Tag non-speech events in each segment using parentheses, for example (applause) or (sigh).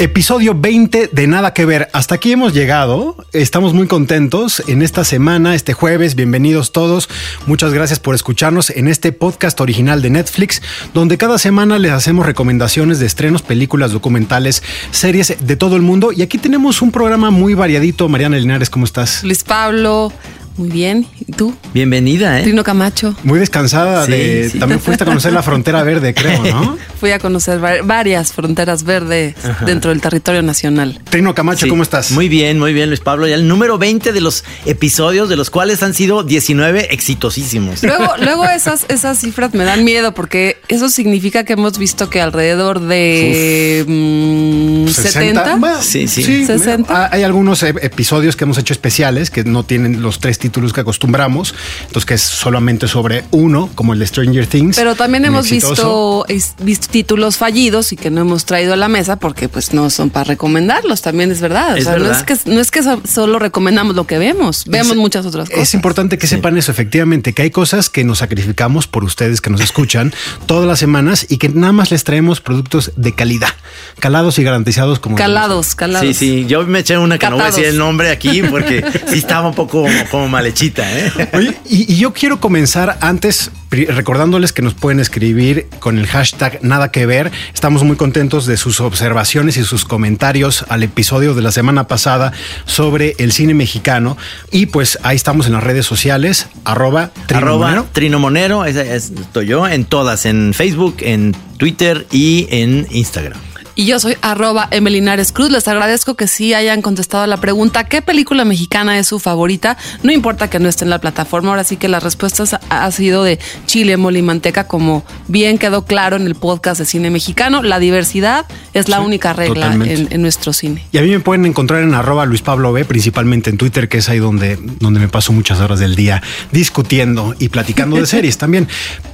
Episodio 20 de Nada que ver. Hasta aquí hemos llegado. Estamos muy contentos en esta semana, este jueves. Bienvenidos todos. Muchas gracias por escucharnos en este podcast original de Netflix, donde cada semana les hacemos recomendaciones de estrenos, películas, documentales, series de todo el mundo. Y aquí tenemos un programa muy variadito. Mariana Linares, ¿cómo estás? Luis Pablo, muy bien. ¿Y tú? Bienvenida, ¿eh? Trino Camacho. Muy descansada Sí, de. sí. También fuiste a conocer la frontera verde, creo, ¿no? (laughs) Fui a conocer va- varias fronteras verdes dentro del territorio nacional. Trino Camacho, Sí. ¿cómo estás? Muy bien, muy bien, Luis Pablo. Ya el número 20 de los episodios, de los cuales han sido 19 exitosísimos. Luego, (laughs) luego esas, esas cifras me dan miedo porque eso significa que hemos visto que alrededor de mm, 70. Bueno, Sí, sí. 60. mira, Hay algunos eh, episodios que hemos hecho especiales que no tienen los tres títulos que acostumbramos, entonces que es solamente sobre uno, como el de Stranger Things. Pero también hemos exitoso. visto, títulos fallidos y que no hemos traído a la mesa porque pues no son para recomendarlos, también es verdad. Es o sea, no es que no es que so- solo recomendamos lo que vemos, vemos muchas otras cosas. Es importante que sepan eso, efectivamente, que hay cosas que nos sacrificamos por ustedes que nos escuchan (laughs) todas las semanas y que nada más les traemos productos de calidad, calados y garantizados como Calados, calados. Sí, sí, yo me eché una que no voy a decir el nombre aquí porque sí estaba un poco como, como mal hechita, ¿eh? (laughs) Oye, y, y yo quiero comenzar antes recordándoles que nos pueden escribir con el hashtag nada que ver. Estamos muy contentos de sus observaciones y sus comentarios al episodio de la semana pasada sobre el cine mexicano. Y pues ahí estamos en las redes sociales, arroba, Trino Arroba Monero. Trino Monero, esa es- estoy yo, en todas, en Facebook, en Twitter y en Instagram. Y yo soy arroba Emelinares Cruz. Les agradezco que sí hayan contestado la pregunta ¿qué película mexicana es su favorita? No importa que no esté en la plataforma, ahora sí que las respuestas ha- sido de chile, mole y manteca, como bien quedó claro en el podcast de cine mexicano. La diversidad es la Sí, única regla en nuestro cine. Y a mí me pueden encontrar en arroba Luis Pablo B, principalmente en Twitter, que es ahí donde, donde me paso muchas horas del día discutiendo y platicando de (laughs) series también.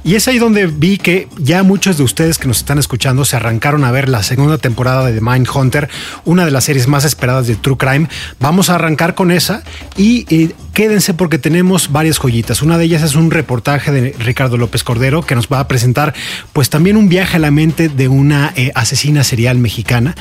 Y es ahí donde vi que ya muchos de ustedes que nos están escuchando se arrancaron a ver la segunda temporada de The Mind Hunter, una de las series más esperadas de True Crime. Vamos a arrancar con esa y eh, quédense porque tenemos varias joyitas. Una de ellas es un reportaje de Ricardo López Cordero que nos va a presentar pues también un viaje a la mente de una eh, asesina serial mexicana.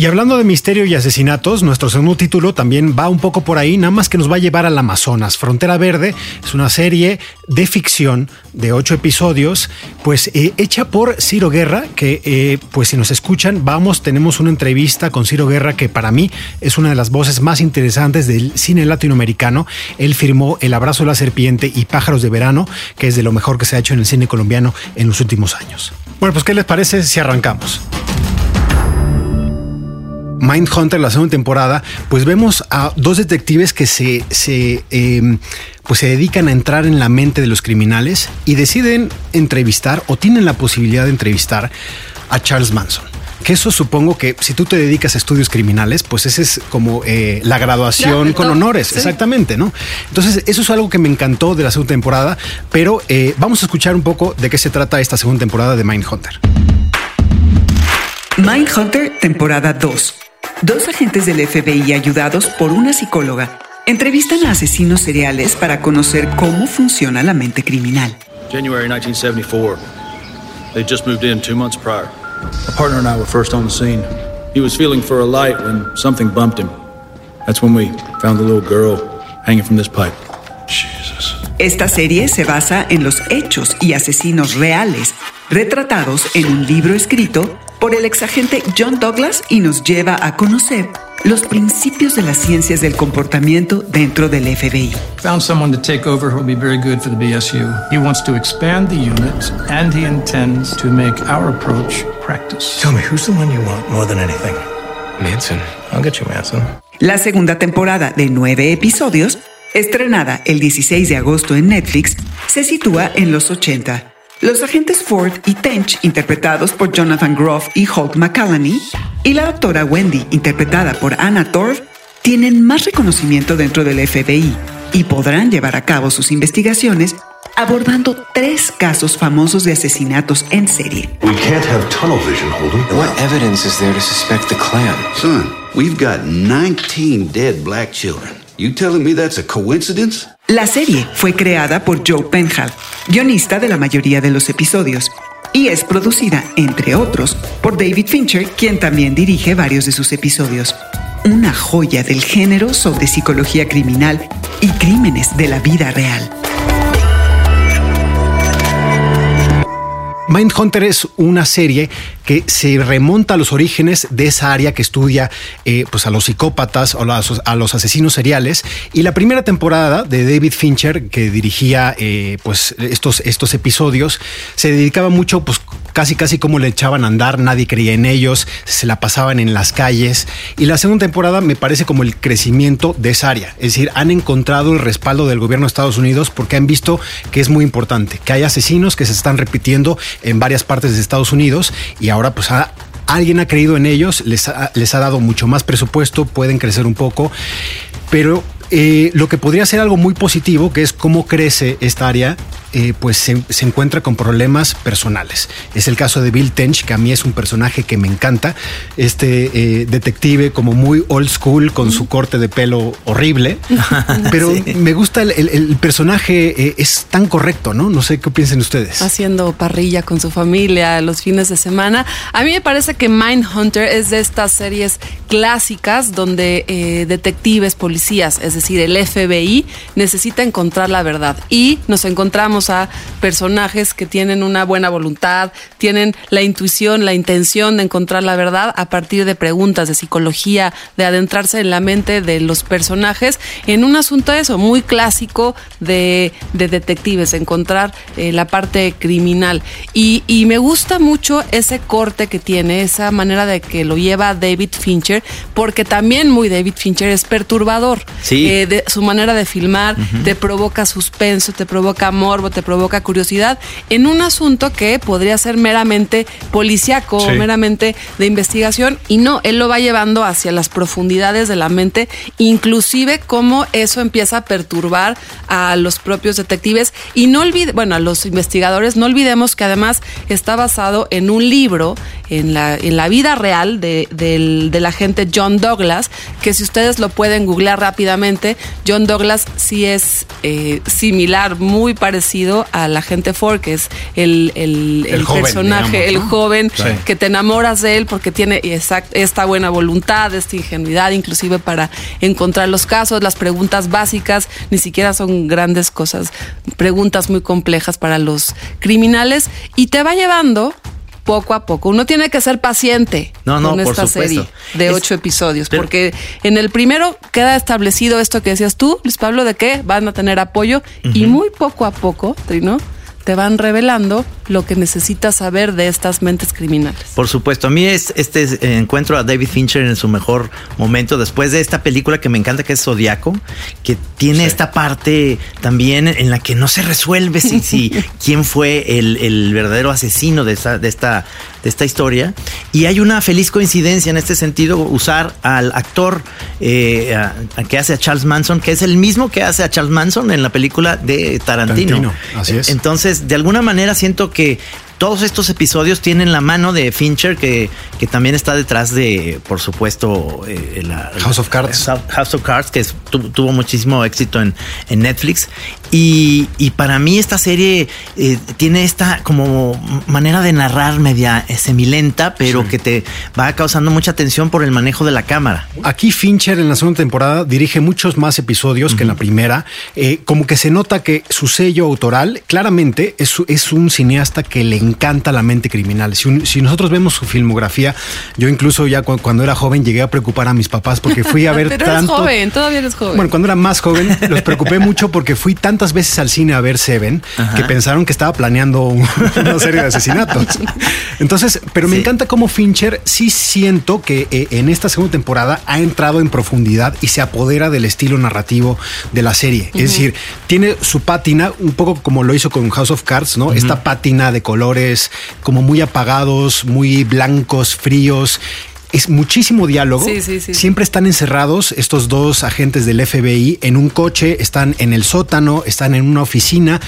Y hablando de misterio y asesinatos, nuestro segundo título también va un poco por ahí, nada más que nos va a llevar al Amazonas. Frontera Verde es una serie de ficción de ocho episodios, pues eh, hecha por Ciro Guerra, que eh, pues si nos escuchan, vamos, tenemos una entrevista con Ciro Guerra que para mí es una de las voces más interesantes del cine latinoamericano. Él firmó El abrazo de la serpiente y Pájaros de verano, que es de lo mejor que se ha hecho en el cine colombiano en los últimos años. Bueno, pues ¿qué les parece si arrancamos? Mindhunter, la segunda temporada, pues vemos a dos detectives que se, se, eh, pues se dedican a entrar en la mente de los criminales y deciden entrevistar o tienen la posibilidad de entrevistar a Charles Manson. Que eso supongo que si tú te dedicas a estudios criminales, pues esa es como eh, la graduación Ya, con no, honores, sí. exactamente, ¿no? Entonces, eso es algo que me encantó de la segunda temporada, pero eh, vamos a escuchar un poco de qué se trata esta segunda temporada de Mindhunter. Mindhunter, temporada 2. Dos agentes del FBI ayudados por una psicóloga entrevistan a asesinos seriales para conocer cómo funciona la mente criminal. January 1974. They just moved in two months prior. My partner and I were first on the scene. He was feeling for a light when something bumped him. That's when we found the little girl hanging from this pipe. Jesus. Esta serie se basa en los hechos y asesinos reales, retratados en un libro escrito por el exagente John Douglas y nos lleva a conocer los principios de las ciencias del comportamiento dentro del FBI. Found someone to take over who will be very good for the BSU. He wants to expand the unit and he intends to make our approach practice. Tell me, who's the one you want more than anything? Manson. I'll get you Manson. La segunda temporada de nueve episodios, estrenada el 16 de agosto en Netflix, se sitúa en los 80. Los agentes Ford y Tench, interpretados por Jonathan Groff y Holt McCallany, y la doctora Wendy, interpretada por Anna Torv, tienen más reconocimiento dentro del FBI y podrán llevar a cabo sus investigaciones abordando tres casos famosos de asesinatos en serie. We can't have tunnel vision, Holden. What evidence is there to suspect the Klan? Son, we've got 19 dead black children. You telling me that's a coincidence? La serie fue creada por Joe Penhall, guionista de la mayoría de los episodios, y es producida, entre otros, por David Fincher, quien también dirige varios de sus episodios. Una joya del género sobre psicología criminal y crímenes de la vida real. Mindhunter es una serie que se remonta a los orígenes de esa área que estudia eh, pues a los psicópatas o a los asesinos seriales. Y la primera temporada de David Fincher, que dirigía eh, pues estos, estos episodios, se dedicaba mucho, pues casi casi como le echaban a andar, nadie creía en ellos, se la pasaban en las calles. Y la segunda temporada me parece como el crecimiento de esa área. Es decir, han encontrado el respaldo del gobierno de Estados Unidos porque han visto que es muy importante, que hay asesinos que se están repitiendo en varias partes de Estados Unidos y ahora pues alguien ha creído en ellos, les ha, les ha dado mucho más presupuesto, pueden crecer un poco, pero eh, lo que podría ser algo muy positivo, que es cómo crece esta área, eh, pues se, se encuentra con problemas personales. Es el caso de Bill Tench, que a mí es un personaje que me encanta, este eh, detective como muy old school, con su corte de pelo horrible, (laughs) pero Sí. me gusta el, el- el personaje, eh, es tan correcto, ¿no? No sé qué piensen ustedes. haciendo parrilla con su familia los fines de semana. A mí me parece que Mindhunter es de estas series clásicas donde detectives, policías, es decir, el FBI, necesita encontrar la verdad. Y nos encontramos a personajes que tienen una buena voluntad, tienen la intuición, la intención de encontrar la verdad a partir de preguntas de psicología, de adentrarse en la mente de los personajes en un asunto eso, muy clásico de, de detectives, encontrar eh, la parte criminal. Y, y me gusta mucho ese corte que tiene, esa manera de que lo lleva David Fincher, porque también muy David Fincher es perturbador. Sí. Eh, de su manera de filmar te provoca suspenso, te provoca morbo, te provoca curiosidad en un asunto que podría ser meramente policíaco, Sí. meramente de investigación y no, él lo va llevando hacia las profundidades de la mente, inclusive cómo eso empieza a perturbar a los propios detectives y no olvide, bueno, a los investigadores, no olvidemos que además está basado en un libro, en la, en la vida real de, del, del agente John Douglas, que si ustedes lo pueden googlear rápidamente, John Douglas sí es eh, similar, muy parecido al agente Ford, que es el, el, El el joven, personaje, el joven Sí. que te enamoras de él porque tiene exact- esta buena voluntad, esta ingenuidad, inclusive para encontrar los casos, las preguntas básicas, ni siquiera son grandes cosas, preguntas muy complejas para los criminales y te va llevando poco a poco. Uno tiene que ser paciente No, no, con esta serie de Es- ocho episodios, pero- porque en el primero queda establecido esto que decías tú, Luis Pablo, de que van a tener apoyo y muy poco a poco, Trino, te van revelando lo que necesitas saber de estas mentes criminales. Por supuesto, a mí es este encuentro a David Fincher en su mejor momento después de esta película que me encanta que es Zodiaco, que tiene esta parte también en la que no se resuelve si, si (laughs) quién fue el, el verdadero asesino de esta, de esta de esta historia y hay una feliz coincidencia en este sentido usar al actor eh, a- a que hace a Charles Manson, que es el mismo que hace a Charles Manson en la película de Tarantino. Tarantino, así es. Entonces, de alguna manera siento que todos estos episodios tienen la mano de Fincher, que, que también está detrás de, por supuesto, eh, la, House of Cards. House of Cards, que es- tu- tuvo muchísimo éxito en, en Netflix. Y, y para mí esta serie eh, tiene esta como manera de narrar media eh, semilenta, pero que te va causando mucha tensión por el manejo de la cámara. Aquí Fincher en la segunda temporada dirige muchos más episodios que en la primera. Eh, como que se nota que su sello autoral claramente es, es un cineasta que le encanta la mente criminal. Si, un- si nosotros vemos su filmografía, yo incluso ya cu- cuando era joven llegué a preocupar a mis papás porque fui a (laughs) ver Pero eres tanto... joven, todavía eres joven. Bueno, cuando era más joven los preocupé (laughs) mucho porque fui tantas veces al cine a ver Seven que pensaron que estaba planeando un- (laughs) una serie de asesinatos. Entonces, pero me Sí. encanta cómo Fincher sí siento que eh, en esta segunda temporada ha entrado en profundidad y se apodera del estilo narrativo de la serie. Es decir, tiene su pátina, un poco como lo hizo con House of Cards, ¿no? Esta pátina de colores como muy apagados, muy blancos, fríos es muchísimo diálogo. Sí, sí, sí. Siempre están encerrados estos dos agentes del FBI en un coche, están en el sótano, están en una oficina.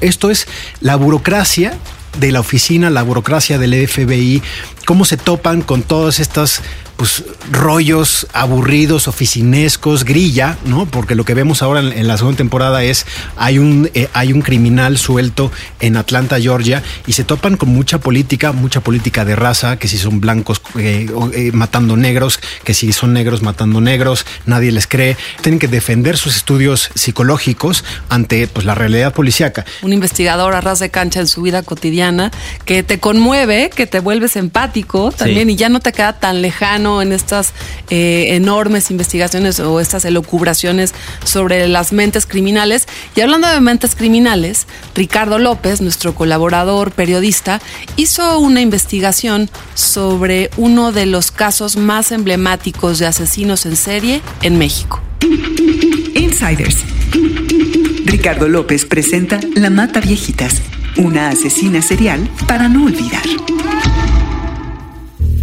Esto es la burocracia de la oficina, la burocracia del FBI, cómo se topan con todas estas pues, rollos aburridos, oficinescos, grilla, ¿no? Porque lo que vemos ahora en, la segunda temporada es hay un, eh, hay un criminal suelto en Atlanta, Georgia, y se topan con mucha política, mucha política de raza, que si son blancos eh, eh, matando negros, que si son negros matando negros, nadie les cree. Tienen que defender sus estudios psicológicos ante pues, la realidad policíaca. Un investigador a ras de cancha en su vida cotidiana que te conmueve, que te vuelves empático también y ya no te queda tan lejano en estas eh, enormes investigaciones o estas elucubraciones sobre las mentes criminales. Y hablando de mentes criminales, Ricardo López, nuestro colaborador periodista, hizo una investigación sobre uno de los casos más emblemáticos de asesinos en serie en México. Insiders. Ricardo López presenta La Mata Viejitas, una asesina serial para no olvidar.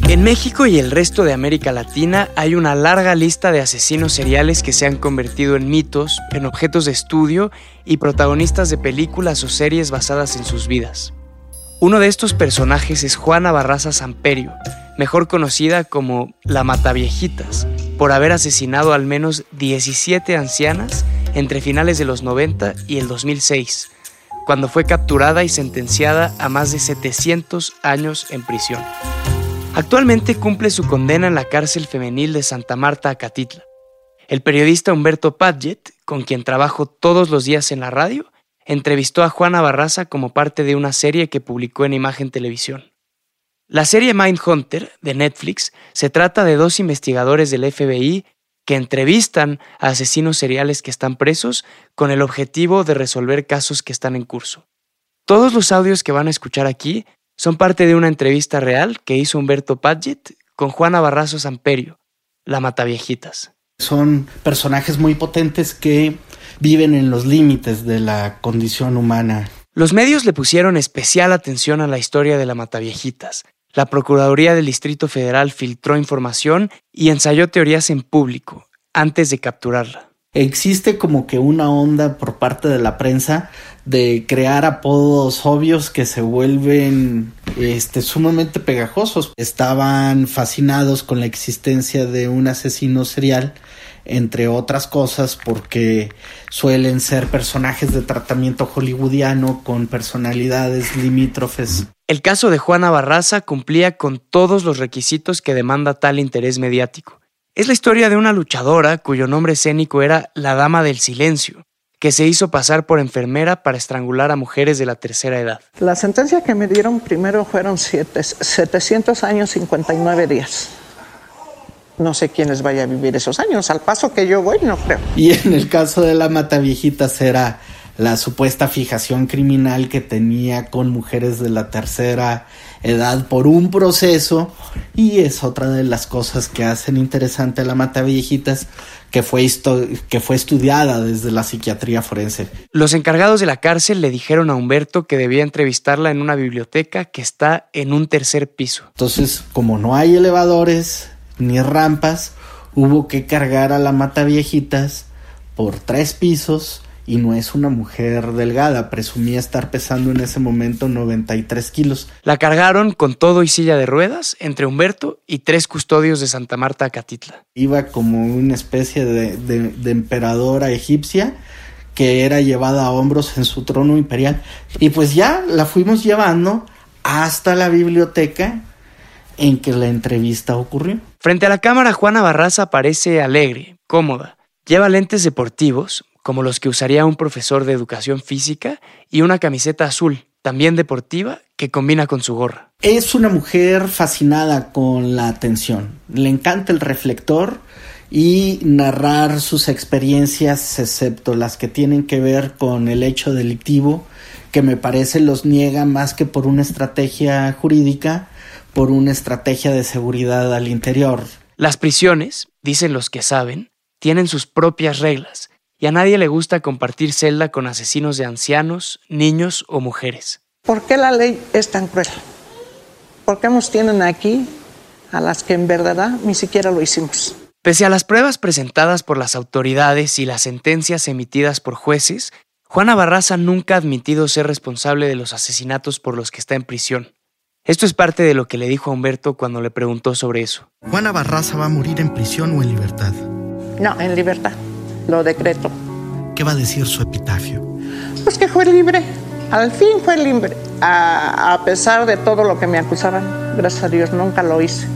En México y el resto de América Latina hay una larga lista de asesinos seriales que se han convertido en mitos, en objetos de estudio y protagonistas de películas o series basadas en sus vidas. Uno de estos personajes es Juana Barraza Samperio, mejor conocida como la Mataviejitas, por haber asesinado al menos 17 ancianas entre finales de los 90 y el 2006, cuando fue capturada y sentenciada a más de 700 años en prisión. Actualmente cumple su condena en la cárcel femenil de Santa Marta, Acatitla. El periodista Humberto Padgett, con quien trabajo todos los días en la radio, entrevistó a Juana Barraza como parte de una serie que publicó en Imagen Televisión. La serie Mindhunter de Netflix se trata de dos investigadores del FBI que entrevistan a asesinos seriales que están presos con el objetivo de resolver casos que están en curso. Todos los audios que van a escuchar aquí son parte de una entrevista real que hizo Humberto Padgett con Juana Barrazo Samperio, la Mataviejitas. Son personajes muy potentes que viven en los límites de la condición humana. Los medios le pusieron especial atención a la historia de la Mataviejitas. La Procuraduría del Distrito Federal filtró información y ensayó teorías en público antes de capturarla. Existe como que una onda por parte de la prensa de crear apodos obvios que se vuelven este sumamente pegajosos. Estaban fascinados con la existencia de un asesino serial, entre otras cosas, porque suelen ser personajes de tratamiento hollywoodiano con personalidades limítrofes. El caso de Juana Barraza cumplía con todos los requisitos que demanda tal interés mediático. Es la historia de una luchadora cuyo nombre escénico era la Dama del Silencio, que se hizo pasar por enfermera para estrangular a mujeres de la tercera edad. La sentencia que me dieron primero fueron siete, 700 años 59 días. No sé quiénes vaya a vivir esos años. Al paso que yo voy, no creo. Y en el caso de la Mataviejitas era la supuesta fijación criminal que tenía con mujeres de la tercera edad por un proceso y es otra de las cosas que hacen interesante a la Mataviejitas que fue, que fue estudiada desde la psiquiatría forense. Los encargados de la cárcel le dijeron a Humberto que debía entrevistarla en una biblioteca que está en un tercer piso. Entonces, como no hay elevadores ni rampas, hubo que cargar a la Mataviejitas por tres pisos y no es una mujer delgada, presumía estar pesando en ese momento 93 kilos. La cargaron con todo y silla de ruedas entre Humberto y tres custodios de Santa Marta Catitla. Iba como una especie de, de, de emperadora egipcia que era llevada a hombros en su trono imperial. Y pues ya la fuimos llevando hasta la biblioteca en que la entrevista ocurrió. Frente a la cámara, Juana Barraza parece alegre, cómoda. Lleva lentes deportivos, como los que usaría un profesor de educación física, y una camiseta azul, también deportiva, que combina con su gorra. Es una mujer fascinada con la atención. Le encanta el reflector y narrar sus experiencias, excepto las que tienen que ver con el hecho delictivo, que me parece los niega más que por una estrategia jurídica, por una estrategia de seguridad al interior. Las prisiones, dicen los que saben, tienen sus propias reglas y a nadie le gusta compartir celda con asesinos de ancianos, niños o mujeres. ¿Por qué la ley es tan cruel? ¿Por qué nos tienen aquí a las que en verdad ni siquiera lo hicimos. Pese a las pruebas presentadas por las autoridades y las sentencias emitidas por jueces, Juana Barraza nunca ha admitido ser responsable de los asesinatos por los que está en prisión. Esto es parte de lo que le dijo a Humberto cuando le preguntó sobre eso. ¿Juana Barraza va a morir en prisión o en libertad? No, en libertad. Lo decreto. ¿Qué va a decir su epitafio? Pues que fue libre. Al fin fue libre. A, a pesar de todo lo que me acusaban, gracias a Dios nunca lo hice.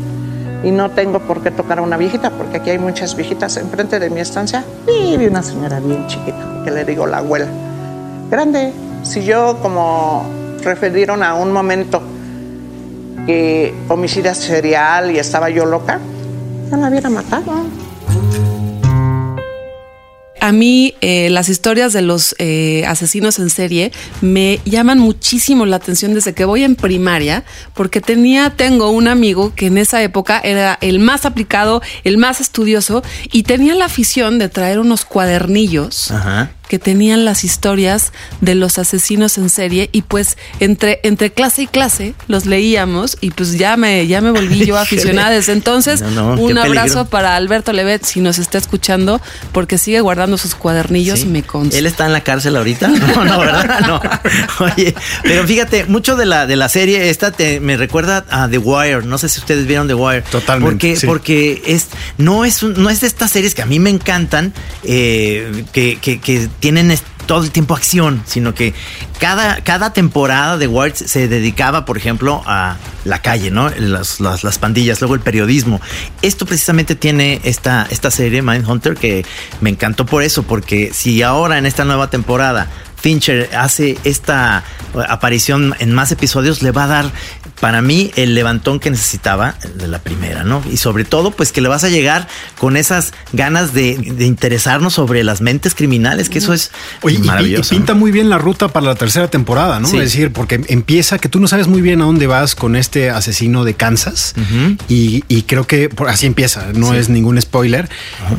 Y no tengo por qué tocar a una viejita, porque aquí hay muchas viejitas enfrente de mi estancia. Y vi una señora bien chiquita, que le digo la abuela. Grande. Si yo, como referieron a un momento que homicida serial y estaba yo loca, ya la hubiera matado. A mí eh, las historias de los eh, asesinos en serie me llaman muchísimo la atención desde que voy en primaria, porque tenía, tengo un amigo que en esa época era el más aplicado, el más estudioso, y tenía la afición de traer unos cuadernillos Ajá. Que tenían las historias de los asesinos en serie y pues entre, entre clase y clase los leíamos y pues ya me, ya me volví yo (laughs) aficionada desde entonces. No, no, un abrazo para Alberto Levet si nos está escuchando porque sigue guardando sus cuadernillos, Sí. me consta. ¿Él está en la cárcel ahorita? (laughs) No, no, ¿verdad? (laughs) No. Oye, pero fíjate, mucho de la, de la serie esta te, me recuerda a The Wire. No sé si ustedes vieron The Wire. Totalmente, Porque, sí. porque es, no, es un- no es de estas series que a mí me encantan, eh, que, que- que tienen todo el tiempo acción, sino que cada, cada temporada de Wire se dedicaba, por ejemplo, a la calle, ¿no? Las, las, las pandillas, luego el periodismo. Esto precisamente tiene esta, esta serie, Mindhunter, que me encantó por eso, porque si ahora en esta nueva temporada Fincher hace esta aparición en más episodios, le va a dar para mí el levantón que necesitaba de la primera, ¿no? Y sobre todo, pues que le vas a llegar con esas ganas de, de interesarnos sobre las mentes criminales, que eso es Oye, y- y, maravilloso. pinta muy bien la ruta para la tercera temporada, ¿no? Sí. Es decir, porque empieza que tú no sabes muy bien a dónde vas con este asesino de Kansas y, y creo que por- así empieza, no Sí. es ningún spoiler,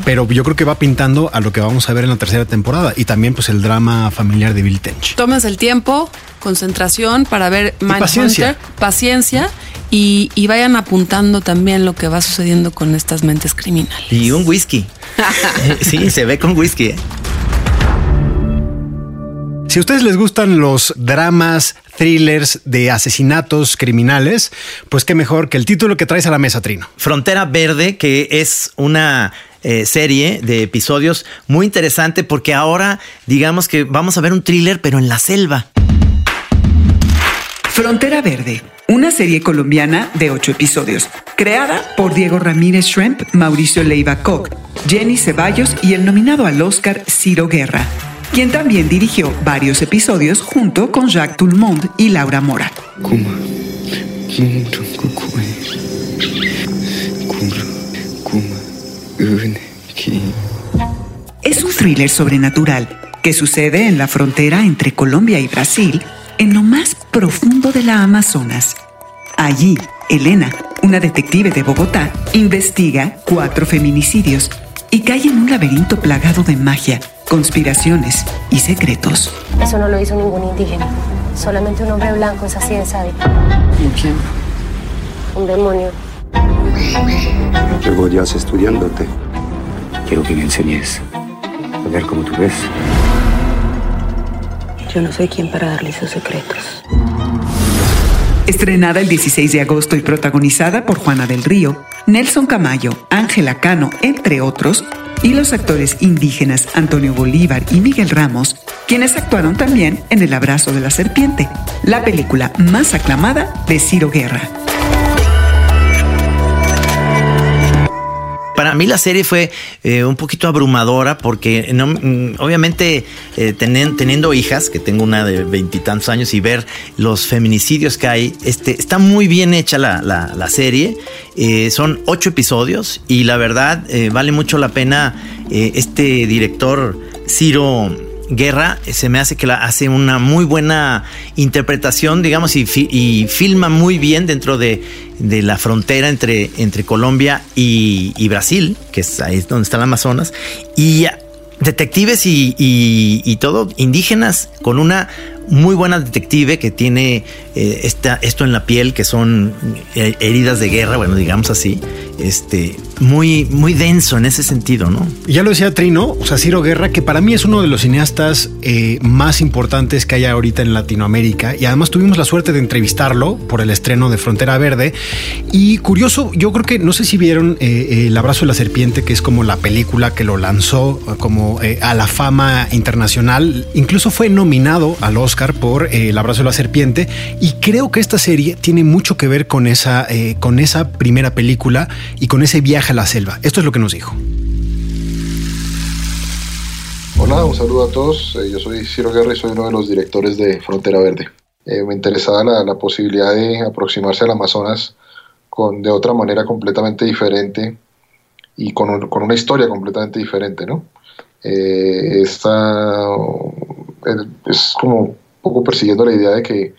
pero yo creo que va pintando a lo que vamos a ver en la tercera temporada y también pues el drama familiar de Bill Tench. Tómense el tiempo, concentración para ver Mindhunter, paciencia. paciencia y, y vayan apuntando también lo que va sucediendo con estas mentes criminales. Y un whisky. (laughs) sí, se ve con whisky. ¿eh? Si a ustedes les gustan los dramas, thrillers de asesinatos criminales, pues qué mejor que el título que traes a la mesa, Trino. Frontera Verde, que es una eh, serie de episodios muy interesante porque ahora digamos que vamos a ver un thriller pero en la selva. Frontera Verde, una serie colombiana de ocho episodios, creada por Diego Ramírez Shrimp, Mauricio Leiva Koch, Jenny Ceballos y el nominado al Oscar Ciro Guerra, quien también dirigió varios episodios junto con Jacques Toulmont y Laura Mora. Es un thriller sobrenatural que sucede en la frontera entre Colombia y Brasil, en lo más profundo de la Amazonas. Allí, Elena, una detective de Bogotá, investiga cuatro feminicidios y cae en un laberinto plagado de magia, conspiraciones y secretos. Eso no lo hizo ningún indígena. Solamente un hombre blanco es así de sabio. ¿Quién? Un demonio. Llevo días estudiándote. Quiero que me enseñes a ver cómo tú ves. Yo no soy quien para darle sus secretos. Estrenada el 16 de agosto y protagonizada por Juana del Río, Nelson Camayo, Ángela Cano, entre otros, y los actores indígenas Antonio Bolívar y Miguel Ramos, quienes actuaron también en El abrazo de la serpiente, la película más aclamada de Ciro Guerra. Para mí la serie fue eh, un poquito abrumadora porque mm, obviamente eh, teniendo hijas, que tengo una de veintitantos años, y ver los feminicidios que hay, este, está muy bien hecha la, la- serie. Eh, son ocho episodios y la verdad vale mucho la pena este director Ciro Guerra eh, se me hace que la hace una muy buena interpretación, digamos, y, fi- y filma muy bien dentro de, de la frontera entre, entre Colombia y, Brasil, que es ahí donde está el Amazonas, y detectives y- y todo indígenas con una muy buena detective que tiene eh, esta, esto en la piel, que son eh, heridas de guerra, bueno, digamos así, este, muy, muy denso en ese sentido, ¿no? Ya lo decía Trino, o sea, Ciro Guerra, que para mí es uno de los cineastas eh, más importantes que hay ahorita en Latinoamérica, y además tuvimos la suerte de entrevistarlo por el estreno de Frontera Verde, y curioso, yo creo que, no sé si vieron El Abrazo de la Serpiente, que es como la película que lo lanzó como a la fama internacional, incluso fue nominado al Oscar por El Abrazo de la Serpiente, y creo que esta serie tiene mucho que ver con esa, eh, con esa primera película y con ese viaje a la selva. Esto es lo que nos dijo. Hola, un saludo a todos. Eh, yo soy Ciro Guerra y soy uno de los directores de Frontera Verde. Eh, me interesaba la, posibilidad de aproximarse al Amazonas con, de otra manera completamente diferente y con, con una historia completamente diferente, ¿no? esta es como poco persiguiendo la idea de que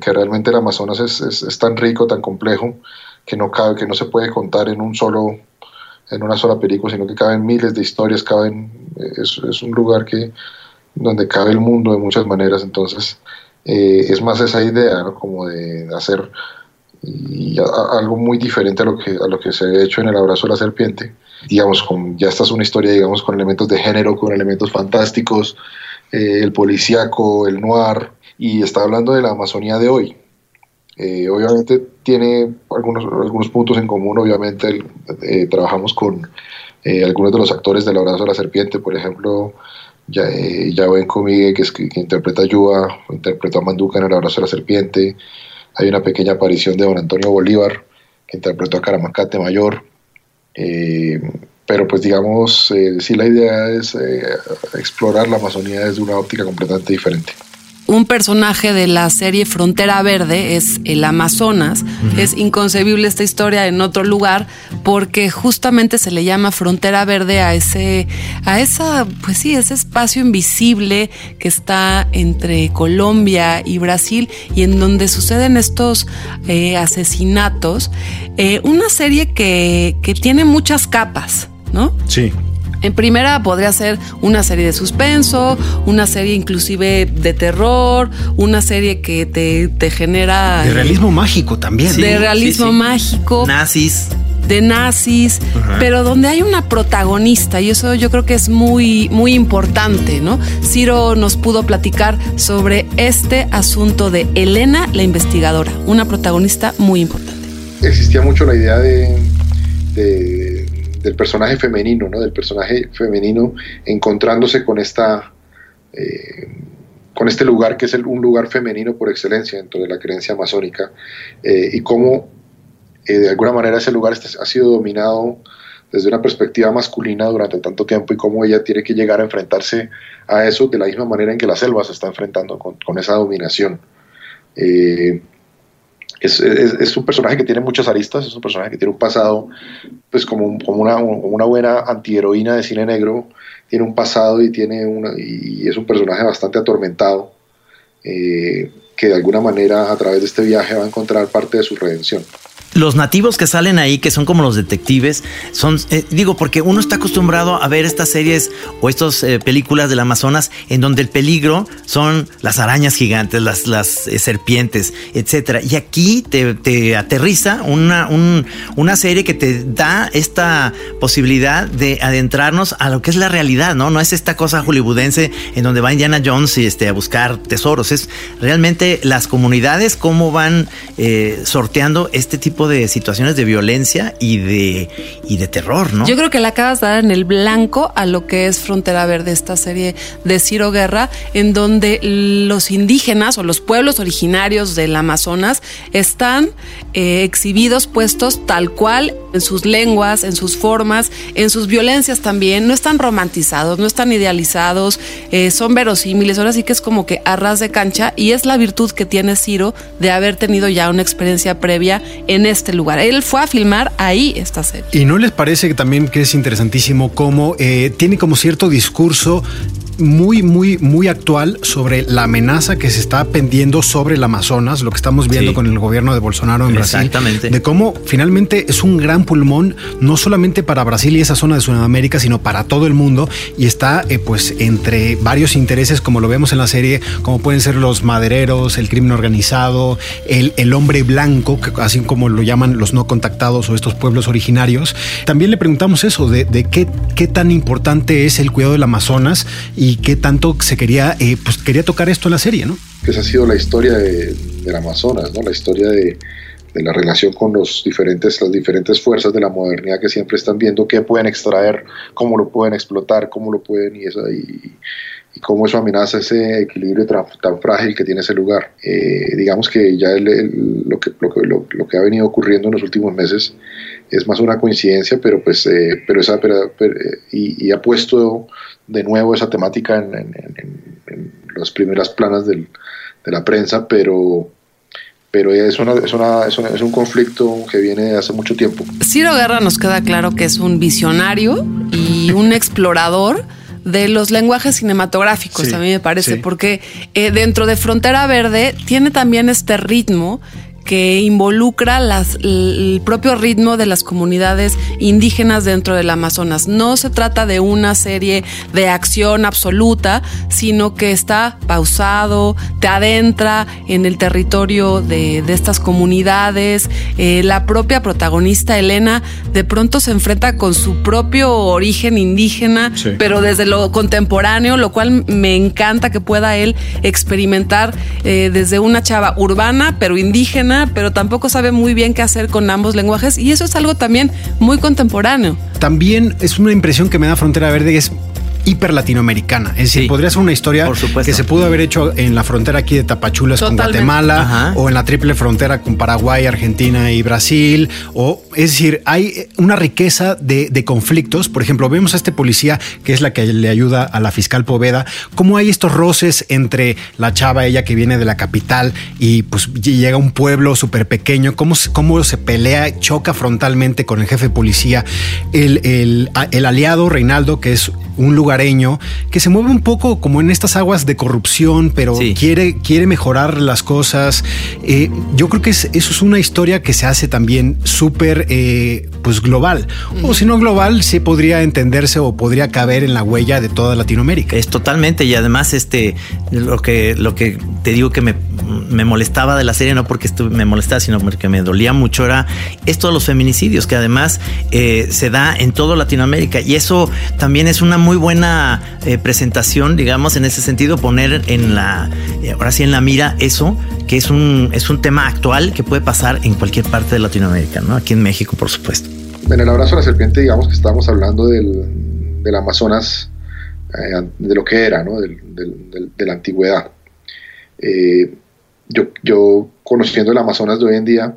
que realmente el Amazonas es, es, tan rico, tan complejo, que no cabe, que no se puede contar en un solo en una sola película, sino que caben miles de historias, caben, es, es un lugar que donde cabe el mundo de muchas maneras, entonces eh, es más esa idea, como de hacer algo muy diferente a lo que a lo que se ha hecho en el abrazo de la serpiente, digamos, con, ya esta es una historia, digamos, con elementos de género, con elementos fantásticos, eh, el policíaco, el noir, y está hablando de la Amazonía de hoy. Eh, obviamente tiene algunos, algunos puntos en común, obviamente eh, trabajamos con algunos de los actores del Abrazo de la Serpiente, por ejemplo, ya, ven Comigue, que, es, que, interpreta a Yuba, interpretó a Manduca en El Abrazo de la Serpiente, hay una pequeña aparición de don Antonio Bolívar, que interpretó a Caramacate Mayor, pero pues digamos, sí la idea es explorar la Amazonía desde una óptica completamente diferente un personaje de la serie Frontera Verde es el Amazonas. Es inconcebible esta historia en otro lugar porque justamente se le llama Frontera Verde a ese, a esa, pues sí, ese espacio invisible que está entre Colombia y Brasil y en donde suceden estos eh, asesinatos. Eh, una serie que, que tiene muchas capas, ¿no? Sí. En primera podría ser una serie de suspenso, una serie inclusive de terror, una serie que te, genera... De realismo mágico también. de realismo mágico. Nazis de nazis, pero donde hay una protagonista y eso yo creo que es muy muy importante, ¿no? Ciro nos pudo platicar sobre este asunto de Elena la investigadora, una protagonista muy importante. Existía mucho la idea de del personaje femenino, ¿no? Del personaje femenino encontrándose con esta eh, con este lugar que es un lugar femenino por excelencia dentro de la creencia amazónica eh, y cómo eh, de alguna manera ese lugar este ha sido dominado desde una perspectiva masculina durante tanto tiempo y cómo ella tiene que llegar a enfrentarse a eso de la misma manera en que la selva se está enfrentando con esa dominación es, un personaje que tiene muchas aristas, es un personaje que tiene un pasado, pues como, como, una, una buena antiheroína de cine negro, tiene un pasado y, tiene una, y es un personaje bastante atormentado, eh, que de alguna manera a través de este viaje va a encontrar parte de su redención los nativos que salen ahí, que son como los detectives, son, eh, digo, porque uno está acostumbrado a ver estas series o estas eh, películas del Amazonas en donde el peligro son las arañas gigantes, las, las eh, serpientes, etcétera. Y aquí te, aterriza una, una serie que te da esta posibilidad de adentrarnos a lo que es la realidad, ¿no? No es esta cosa hollywoodense en donde va Indiana Jones y, este, a buscar tesoros, es realmente las comunidades cómo van sorteando este tipo de situaciones de violencia y de, y de terror, ¿no? Yo creo que le acabas de dar en el blanco a lo que es Frontera Verde, esta serie de Ciro Guerra, en donde los indígenas o los pueblos originarios del Amazonas están eh, exhibidos, puestos tal cual en sus lenguas, en sus formas, en sus violencias también. No están romantizados, no están idealizados, eh, son verosímiles. Ahora sí que es como que a ras de cancha y es la virtud que tiene Ciro de haber tenido ya una experiencia previa en este lugar. Él fue a filmar ahí esta serie. ¿Y no les parece también que es interesantísimo cómo eh, tiene como cierto discurso muy, muy, muy actual sobre la amenaza que se está pendiendo sobre el Amazonas, lo que estamos viendo Sí. con el gobierno de Bolsonaro en Brasil. Exactamente. De cómo finalmente es un gran pulmón, no solamente para Brasil y esa zona de Sudamérica, sino para todo el mundo. Y está eh, pues entre varios intereses, como lo vemos en la serie, como pueden ser los madereros, el crimen organizado, el, el hombre blanco, que así como lo llaman los no contactados o estos pueblos originarios. También le preguntamos eso, de, de qué, qué tan importante es el cuidado del Amazonas y qué tanto se quería, eh, pues quería tocar esto en la serie, ¿no? esa ha sido la historia de, del Amazonas, ¿no? la historia de, de la relación con los diferentes, las diferentes fuerzas de la modernidad que siempre están viendo qué pueden extraer, cómo lo pueden explotar, cómo lo pueden y, eso, y, y cómo eso amenaza ese equilibrio tan, tan frágil que tiene ese lugar. Eh, digamos que ya el- el- lo, que, lo, lo, lo que ha venido ocurriendo en los últimos meses es más una coincidencia, pero pues eh, pero esa pero- pero, eh, y, y ha puesto de nuevo esa temática en, en- en- en las primeras planas del, de la prensa, pero pero es, una, es, una, es, una- es un conflicto que viene de hace mucho tiempo. Ciro Guerra nos queda claro que es un visionario y un explorador de los lenguajes cinematográficos, Sí, a mí me parece, sí. porque eh, dentro de Frontera Verde tiene también este ritmo que involucra las, el propio ritmo de las comunidades indígenas dentro del Amazonas. No se trata de una serie de acción absoluta, sino que está pausado, te adentra en el territorio de, de estas comunidades. Eh, la propia protagonista, Elena, de pronto se enfrenta con su propio origen indígena, Sí. pero desde lo contemporáneo, lo cual me encanta que pueda él experimentar eh, desde una chava urbana, pero indígena, pero tampoco sabe muy bien qué hacer con ambos lenguajes. Y eso es algo también muy contemporáneo. También es una impresión que me da Frontera Verde, es hiper latinoamericana. Es decir, podría ser una historia que se pudo haber hecho en la frontera aquí de Tapachulas con. Guatemala Ajá. o en la triple frontera con Paraguay, Argentina y Brasil. O es decir, hay una riqueza de, de conflictos. Por ejemplo, vemos a este policía que es la que le ayuda a la fiscal Poveda. Cómo hay estos roces entre la chava, ella que viene de la capital y pues llega a un pueblo súper pequeño. Cómo, se- cómo se pelea, choca frontalmente con el jefe de policía. El, el- aliado Reinaldo, que es un lugareño que se mueve un poco como en estas aguas de corrupción, pero quiere, quiere mejorar las cosas. Eh, yo creo que es- eso es una historia que se hace también súper eh, pues global. O si no global, sí podría entenderse o podría caber en la huella de toda Latinoamérica. Es totalmente, y además, este, lo que, lo que te digo que me, me molestaba de la serie, no porque estu- me molestaba, sino porque me dolía mucho, era esto de los feminicidios, que además eh, se da en toda Latinoamérica. Y eso también es una muy buena eh, presentación, digamos, en ese sentido, poner en la, eh, ahora sí en la mira eso, que es un, es un tema actual que puede pasar en cualquier parte de Latinoamérica, ¿no? Aquí en México, por supuesto. En el abrazo a la serpiente, digamos que estábamos hablando del, del Amazonas, eh, de lo que era, ¿no? De la antigüedad. Yo, yo, conociendo el Amazonas de hoy en día,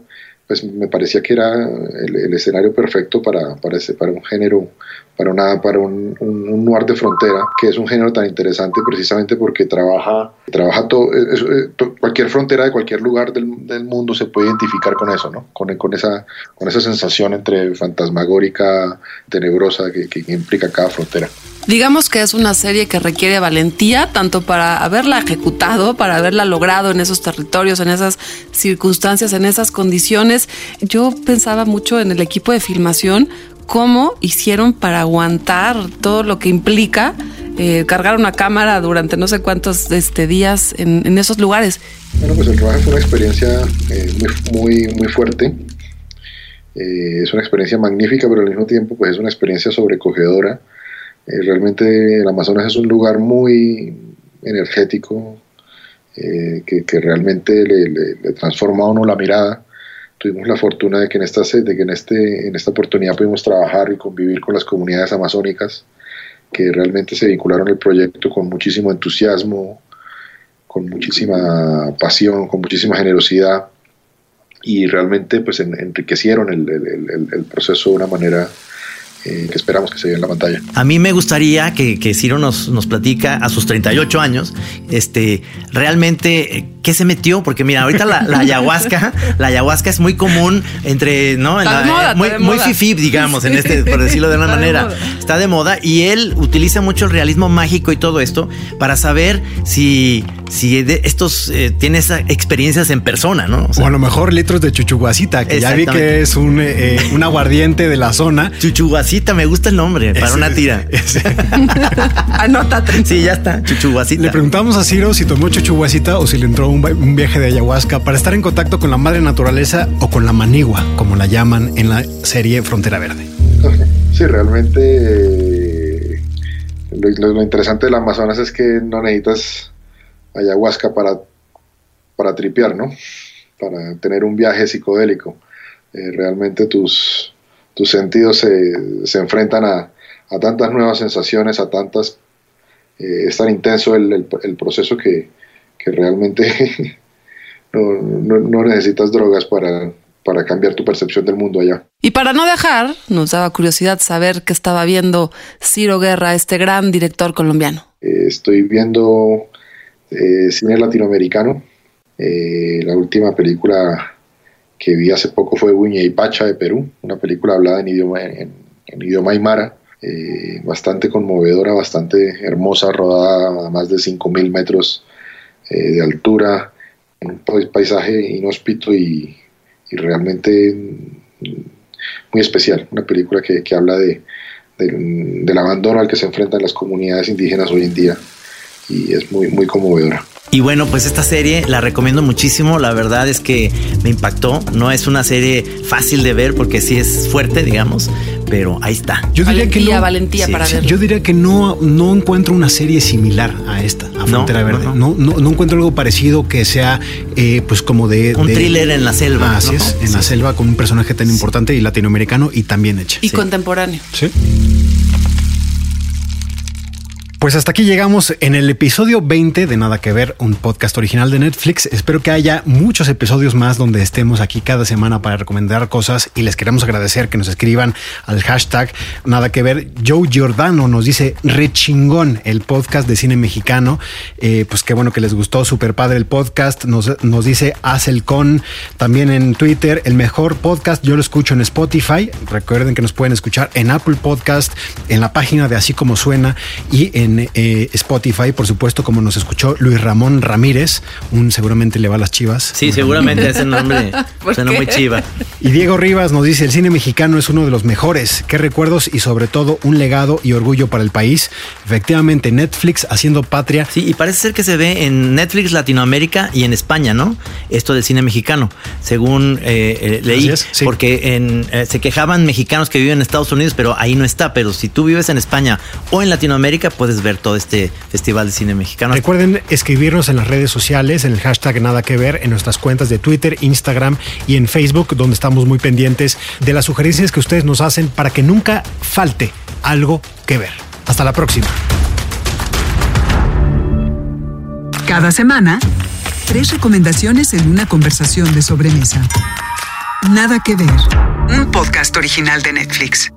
pues me parecía que era el, escenario perfecto para, para, ese, para un género, para, una, para un, un, un noir de frontera, que es un género tan interesante precisamente porque trabaja, trabaja todo, es- to- cualquier frontera de cualquier lugar del, del mundo se puede identificar con eso, ¿no? Con, con, esa, con esa sensación entre fantasmagórica, tenebrosa que, que implica cada frontera. Digamos que es una serie que requiere valentía, tanto para haberla ejecutado, para haberla logrado en esos territorios, en esas circunstancias, en esas condiciones. Yo pensaba mucho en el equipo de filmación, cómo hicieron para aguantar todo lo que implica eh, cargar una cámara durante no sé cuántos este, días en, esos lugares. Bueno, pues el rodaje fue una experiencia eh, muy, muy, fuerte. Eh, es una experiencia magnífica, pero al mismo tiempo pues es una experiencia sobrecogedora. Realmente el Amazonas es un lugar muy energético, que, realmente le transforma a uno la mirada. Tuvimos la fortuna de que en esta, de que en este, en esta oportunidad pudimos trabajar y convivir con las comunidades amazónicas que realmente se vincularon al proyecto con muchísimo entusiasmo, con muchísima pasión, con muchísima generosidad y realmente pues en- enriquecieron el- el- el proceso de una manera eh, que esperamos que se vea en la pantalla. A mí me gustaría que, que Ciro nos, nos platica a sus 38 años, este, realmente eh, qué se metió, porque mira, ahorita la, la ayahuasca, la ayahuasca es muy común entre, ¿no? En Está la- de moda, muy, está de muy fifí, digamos, en este, por decirlo de una Está manera. Está de moda y él utiliza mucho el realismo mágico y todo esto para saber si, si de estos eh, tiene esas experiencias en persona, ¿no? O a lo mejor litros de chuchuguasita, que ya vi que es un, eh, un aguardiente de la zona. Chuchuguasita, me gusta el nombre para Ese- una tira. (laughs) Anótate. Sí, ya está, chuchuguasita. Le preguntamos a Ciro si tomó chuchuguasita o si le entró un, viaje de ayahuasca para estar en contacto con la madre naturaleza o con la manigua, como la llaman en la serie Frontera Verde. (laughs) Sí, realmente eh, lo, lo- lo interesante del Amazonas es que no necesitas ayahuasca para, para tripear, ¿no? Para tener un viaje psicodélico. Eh, realmente tus, tus sentidos se, se enfrentan a, a tantas nuevas sensaciones, a tantas... eh, es tan intenso el, el- el proceso que, que realmente (laughs) no, no- no necesitas drogas para, para cambiar tu percepción del mundo allá. Y para no dejar, nos daba curiosidad saber qué estaba viendo Ciro Guerra, este gran director colombiano. Eh, estoy viendo eh, cine latinoamericano. Eh, la última película que vi hace poco fue Buña y Pacha de Perú, una película hablada en idioma, en, idioma aymara, eh, bastante conmovedora, bastante hermosa, rodada a más de 5.000 metros eh, de altura, en un pais- paisaje inhóspito y, realmente mm, muy especial. Una película que, habla de, del abandono al que se enfrentan las comunidades indígenas hoy en día y es muy, muy conmovedora. Y bueno, pues esta serie la recomiendo muchísimo. La verdad es que me impactó. No es una serie fácil de ver porque sí es fuerte, digamos, pero ahí está. Yo diría valentía, que no, valentía Sí, para sí, verlo. Yo diría que no, no encuentro una serie similar a esta, a Frontera no, Verde. no. No, no, no encuentro algo parecido que sea, eh, pues como de. Un de- thriller en la selva, Ah, así ¿no? es, en la selva con un personaje tan importante y latinoamericano y tan bien hecha. Y contemporáneo. Sí. Pues hasta aquí llegamos en el episodio 20 de Nada que Ver, un podcast original de Netflix. Espero que haya muchos episodios más donde estemos aquí cada semana para recomendar cosas y les queremos agradecer que nos escriban al hashtag Nada que Ver. Joe Giordano nos dice rechingón el podcast de cine mexicano. Eh, pues qué bueno que les gustó, super padre el podcast. Nos, nos dice Acelcon también en Twitter, el mejor podcast. Yo lo escucho en Spotify. Recuerden que nos pueden escuchar en Apple Podcast, en la página de Así Como Suena y en eh, Spotify, por supuesto, como nos escuchó Luis Ramón Ramírez, un seguramente le va a las chivas. Sí, seguramente ese nombre (laughs) ¿Por suena qué? muy chiva. Y Diego Rivas nos dice, el cine mexicano es uno de los mejores. Qué recuerdos y sobre todo un legado y orgullo para el país. Efectivamente, Netflix haciendo patria. Sí, y parece ser que se ve en Netflix Latinoamérica y en España, ¿no? Esto del cine mexicano, según eh, eh, leí, Así es, sí. porque en, eh, se quejaban mexicanos que viven en Estados Unidos, pero ahí no está. Pero si tú vives en España o en Latinoamérica, puedes ver todo este festival de cine mexicano. Recuerden escribirnos en las redes sociales, en el hashtag Nada que Ver, en nuestras cuentas de Twitter, Instagram y en Facebook, donde estamos muy pendientes de las sugerencias que ustedes nos hacen para que nunca falte algo que ver. Hasta la próxima. Cada semana, tres recomendaciones en una conversación de sobremesa. Nada que ver. Un podcast original de Netflix.